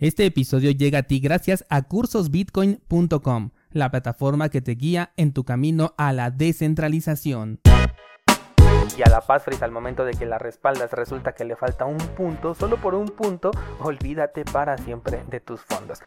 Este episodio llega a ti gracias a cursosbitcoin.com, la plataforma que te guía en tu camino a la descentralización. Y a la Passphrase al momento de que la respaldas resulta que le falta un punto, solo por un punto, olvídate para siempre de tus fondos.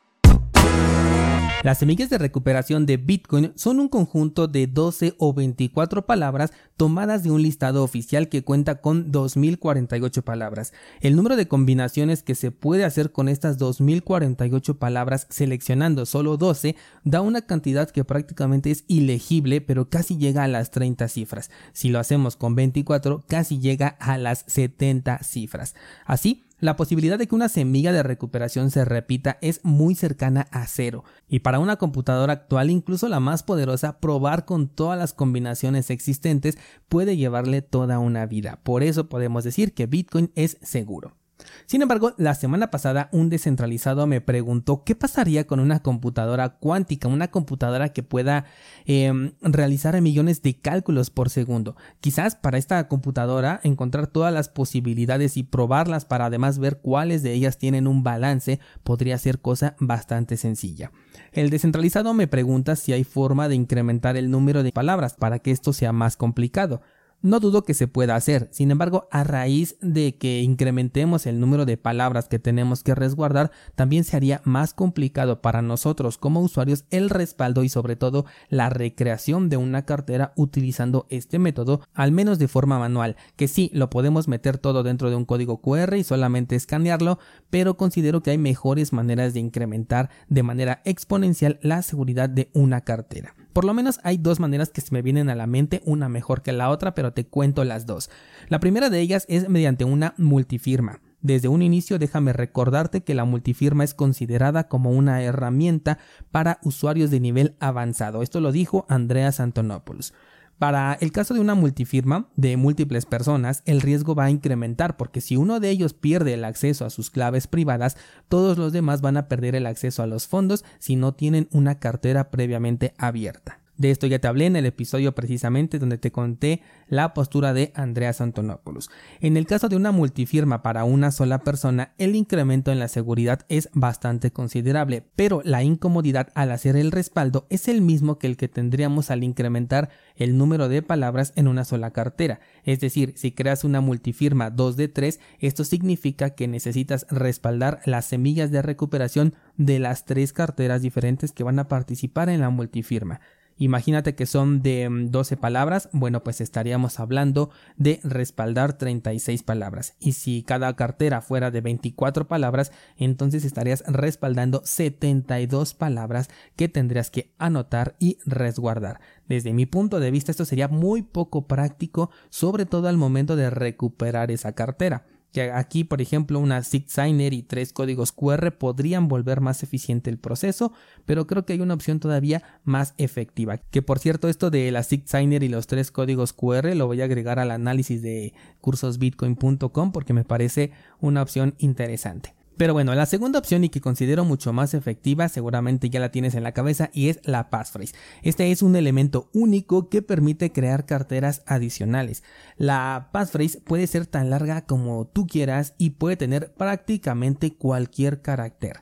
Las semillas de recuperación de Bitcoin son un conjunto de 12 o 24 palabras tomadas de un listado oficial que cuenta con 2048 palabras. El número de combinaciones que se puede hacer con estas 2048 palabras seleccionando solo 12 da una cantidad que prácticamente es ilegible pero casi llega a las 30 cifras. Si lo hacemos con 24 casi llega a las 70 cifras. Así, la posibilidad de que una semilla de recuperación se repita es muy cercana a cero, y para una computadora actual, incluso la más poderosa, probar con todas las combinaciones existentes puede llevarle toda una vida. Por eso podemos decir que Bitcoin es seguro. Sin embargo, la semana pasada un descentralizado me preguntó qué pasaría con una computadora cuántica, una computadora que pueda em, realizar millones de cálculos por segundo. Quizás para esta computadora encontrar todas las posibilidades y probarlas para además ver cuáles de ellas tienen un balance podría ser cosa bastante sencilla. El descentralizado me pregunta si hay forma de incrementar el número de palabras para que esto sea más complicado. No dudo que se pueda hacer, sin embargo, a raíz de que incrementemos el número de palabras que tenemos que resguardar, también se haría más complicado para nosotros como usuarios el respaldo y sobre todo la recreación de una cartera utilizando este método, al menos de forma manual, que sí, lo podemos meter todo dentro de un código QR y solamente escanearlo, pero considero que hay mejores maneras de incrementar de manera exponencial la seguridad de una cartera. Por lo menos hay dos maneras que se me vienen a la mente, una mejor que la otra, pero te cuento las dos. La primera de ellas es mediante una multifirma. Desde un inicio déjame recordarte que la multifirma es considerada como una herramienta para usuarios de nivel avanzado. Esto lo dijo Andreas Antonopoulos. Para el caso de una multifirma de múltiples personas, el riesgo va a incrementar porque si uno de ellos pierde el acceso a sus claves privadas, todos los demás van a perder el acceso a los fondos si no tienen una cartera previamente abierta. De esto ya te hablé en el episodio precisamente donde te conté la postura de Andreas Antonopoulos. En el caso de una multifirma para una sola persona, el incremento en la seguridad es bastante considerable, pero la incomodidad al hacer el respaldo es el mismo que el que tendríamos al incrementar el número de palabras en una sola cartera. Es decir, si creas una multifirma 2 de 3, esto significa que necesitas respaldar las semillas de recuperación de las tres carteras diferentes que van a participar en la multifirma. Imagínate que son de 12 mm, palabras, bueno, pues estaríamos hablando de respaldar 36 palabras. Y si cada cartera fuera de 24 palabras, entonces estarías respaldando 72 palabras que tendrías que anotar y resguardar. Desde mi punto de vista, esto sería muy poco práctico, sobre todo al momento de recuperar esa cartera que aquí, por ejemplo, una Signer y tres códigos QR podrían volver más eficiente el proceso, pero creo que hay una opción todavía más efectiva. Que por cierto, esto de la Signer y los tres códigos QR lo voy a agregar al análisis de cursosbitcoin.com porque me parece una opción interesante. Pero bueno, la segunda opción y que considero mucho más efectiva seguramente ya la tienes en la cabeza y es la passphrase. Este es un elemento único que permite crear carteras adicionales. La passphrase puede ser tan larga como tú quieras y puede tener prácticamente cualquier carácter.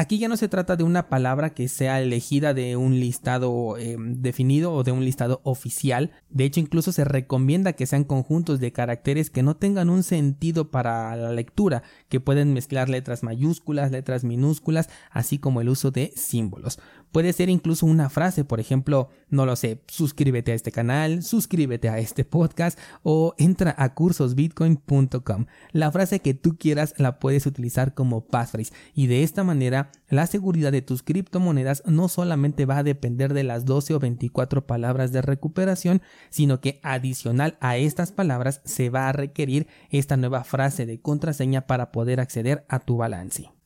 Aquí ya no se trata de una palabra que sea elegida de un listado em, definido o de un listado oficial. De hecho, incluso se recomienda que sean conjuntos de caracteres que no tengan un sentido para la lectura, que pueden mezclar letras mayúsculas, letras minúsculas, así como el uso de símbolos. Puede ser incluso una frase, por ejemplo, no lo sé, suscríbete a este canal, suscríbete a este podcast o entra a cursosbitcoin.com. La frase que tú quieras la puedes utilizar como passphrase y de esta manera la seguridad de tus criptomonedas no solamente va a depender de las 12 o 24 palabras de recuperación, sino que adicional a estas palabras se va a requerir esta nueva frase de contraseña para poder acceder a tu balance.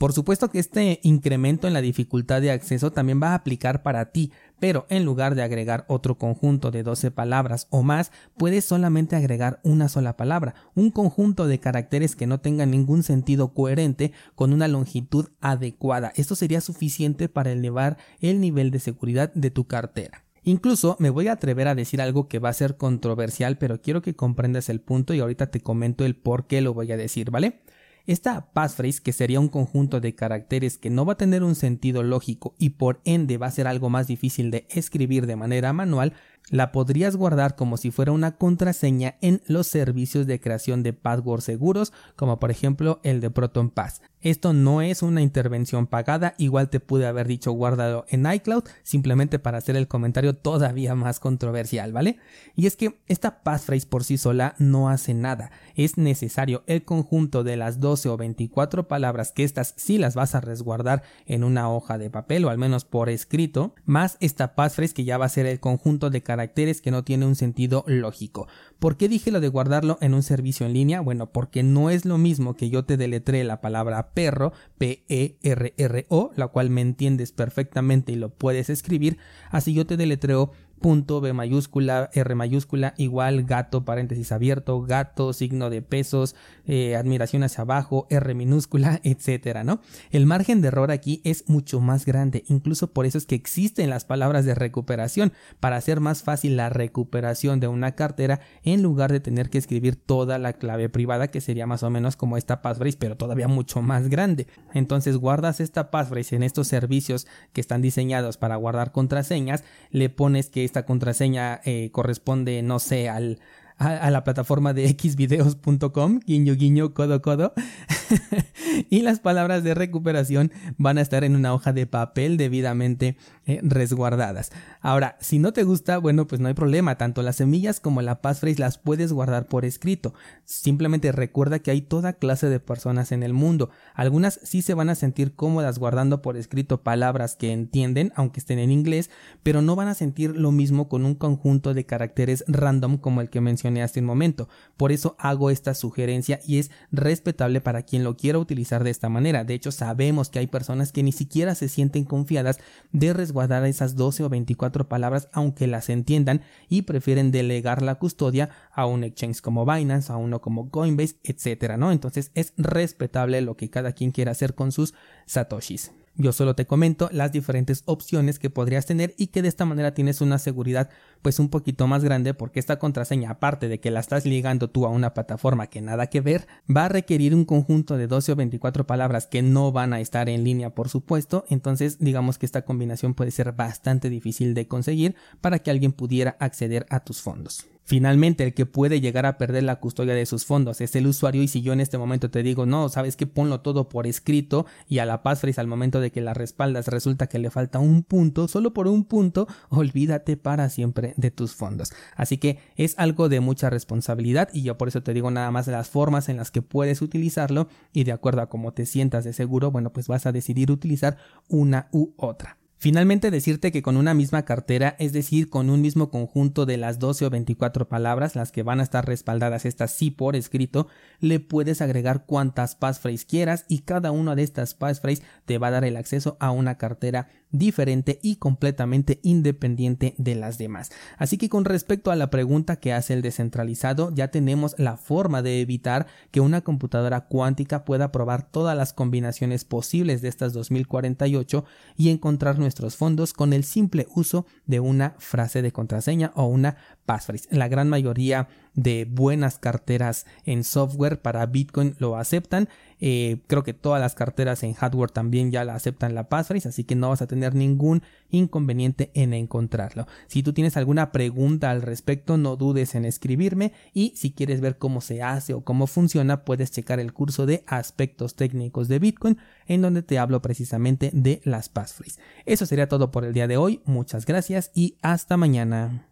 Por supuesto que este incremento en la dificultad de acceso también va a aplicar para ti, pero en lugar de agregar otro conjunto de 12 palabras o más, puedes solamente agregar una sola palabra, un conjunto de caracteres que no tengan ningún sentido coherente con una longitud adecuada. Esto sería suficiente para elevar el nivel de seguridad de tu cartera. Incluso me voy a atrever a decir algo que va a ser controversial, pero quiero que comprendas el punto y ahorita te comento el por qué lo voy a decir, ¿vale? Esta passphrase, que sería un conjunto de caracteres que no va a tener un sentido lógico y por ende va a ser algo más difícil de escribir de manera manual, la podrías guardar como si fuera una contraseña en los servicios de creación de passwords seguros, como por ejemplo el de ProtonPass. Esto no es una intervención pagada, igual te pude haber dicho guárdalo en iCloud, simplemente para hacer el comentario todavía más controversial, ¿vale? Y es que esta passphrase por sí sola no hace nada, es necesario el conjunto de las 12 o 24 palabras que estas sí las vas a resguardar en una hoja de papel o al menos por escrito, más esta passphrase que ya va a ser el conjunto de caracteres que no tiene un sentido lógico. ¿Por qué dije lo de guardarlo en un servicio en línea? Bueno, porque no es lo mismo que yo te deletree la palabra perro, P-E-R-R-O, la cual me entiendes perfectamente y lo puedes escribir, así yo te deletreo punto B mayúscula, R mayúscula, igual gato, paréntesis abierto, gato, signo de pesos, eh, admiración hacia abajo, R minúscula, etcétera, ¿no? El margen de error aquí es mucho más grande, incluso por eso es que existen las palabras de recuperación, para hacer más fácil la recuperación de una cartera en lugar de tener que escribir toda la clave privada, que sería más o menos como esta passphrase, pero todavía mucho más grande. Entonces guardas esta passphrase en estos servicios que están diseñados para guardar contraseñas, le pones que esta contraseña eh, corresponde, no sé, al, a, la plataforma de xvideos.com, guiño guiño, codo codo. y las palabras de recuperación van a estar en una hoja de papel debidamente eh, resguardadas. Ahora, si no te gusta, bueno, pues no hay problema, tanto las semillas como la passphrase las puedes guardar por escrito. Simplemente recuerda que hay toda clase de personas en el mundo. Algunas sí se van a sentir cómodas guardando por escrito palabras que entienden, aunque estén en inglés, pero no van a sentir lo mismo con un conjunto de caracteres random como el que mencioné hace un momento. Por eso hago esta sugerencia y es respetable para quien lo quiera utilizar de esta manera. De hecho, sabemos que hay personas que ni siquiera se sienten confiadas de resguardar esas 12 o 24 palabras aunque las entiendan y prefieren delegar la custodia a un exchange como Binance, a uno como Coinbase, etcétera, ¿no? Entonces es respetable lo que cada quien quiera hacer con sus satoshis. Yo solo te comento las diferentes opciones que podrías tener y que de esta manera tienes una seguridad pues un poquito más grande porque esta contraseña aparte de que la estás ligando tú a una plataforma que nada que ver va a requerir un conjunto de 12 o 24 palabras que no van a estar en línea por supuesto entonces digamos que esta combinación puede ser bastante difícil de conseguir para que alguien pudiera acceder a tus fondos. Finalmente, el que puede llegar a perder la custodia de sus fondos es el usuario y si yo en este momento te digo, no, sabes que ponlo todo por escrito y a la passphrase al momento de que la respaldas resulta que le falta un punto, solo por un punto, olvídate para siempre de tus fondos. Así que es algo de mucha responsabilidad y yo por eso te digo nada más las formas en las que puedes utilizarlo y de acuerdo a cómo te sientas de seguro, bueno, pues vas a decidir utilizar una u otra. Finalmente decirte que con una misma cartera, es decir, con un mismo conjunto de las 12 o 24 palabras, las que van a estar respaldadas estas sí por escrito, le puedes agregar cuantas passphrase quieras y cada una de estas passphrase te va a dar el acceso a una cartera diferente y completamente independiente de las demás. Así que con respecto a la pregunta que hace el descentralizado, ya tenemos la forma de evitar que una computadora cuántica pueda probar todas las combinaciones posibles de estas 2048 y encontrar nuestros fondos con el simple uso de una frase de contraseña o una passphrase. La gran mayoría de buenas carteras en software para Bitcoin lo aceptan. Eh, creo que todas las carteras en hardware también ya la aceptan la passphrase, así que no vas a tener ningún inconveniente en encontrarlo. Si tú tienes alguna pregunta al respecto, no dudes en escribirme y si quieres ver cómo se hace o cómo funciona, puedes checar el curso de aspectos técnicos de Bitcoin en donde te hablo precisamente de las passphrase. Eso sería todo por el día de hoy. Muchas gracias y hasta mañana.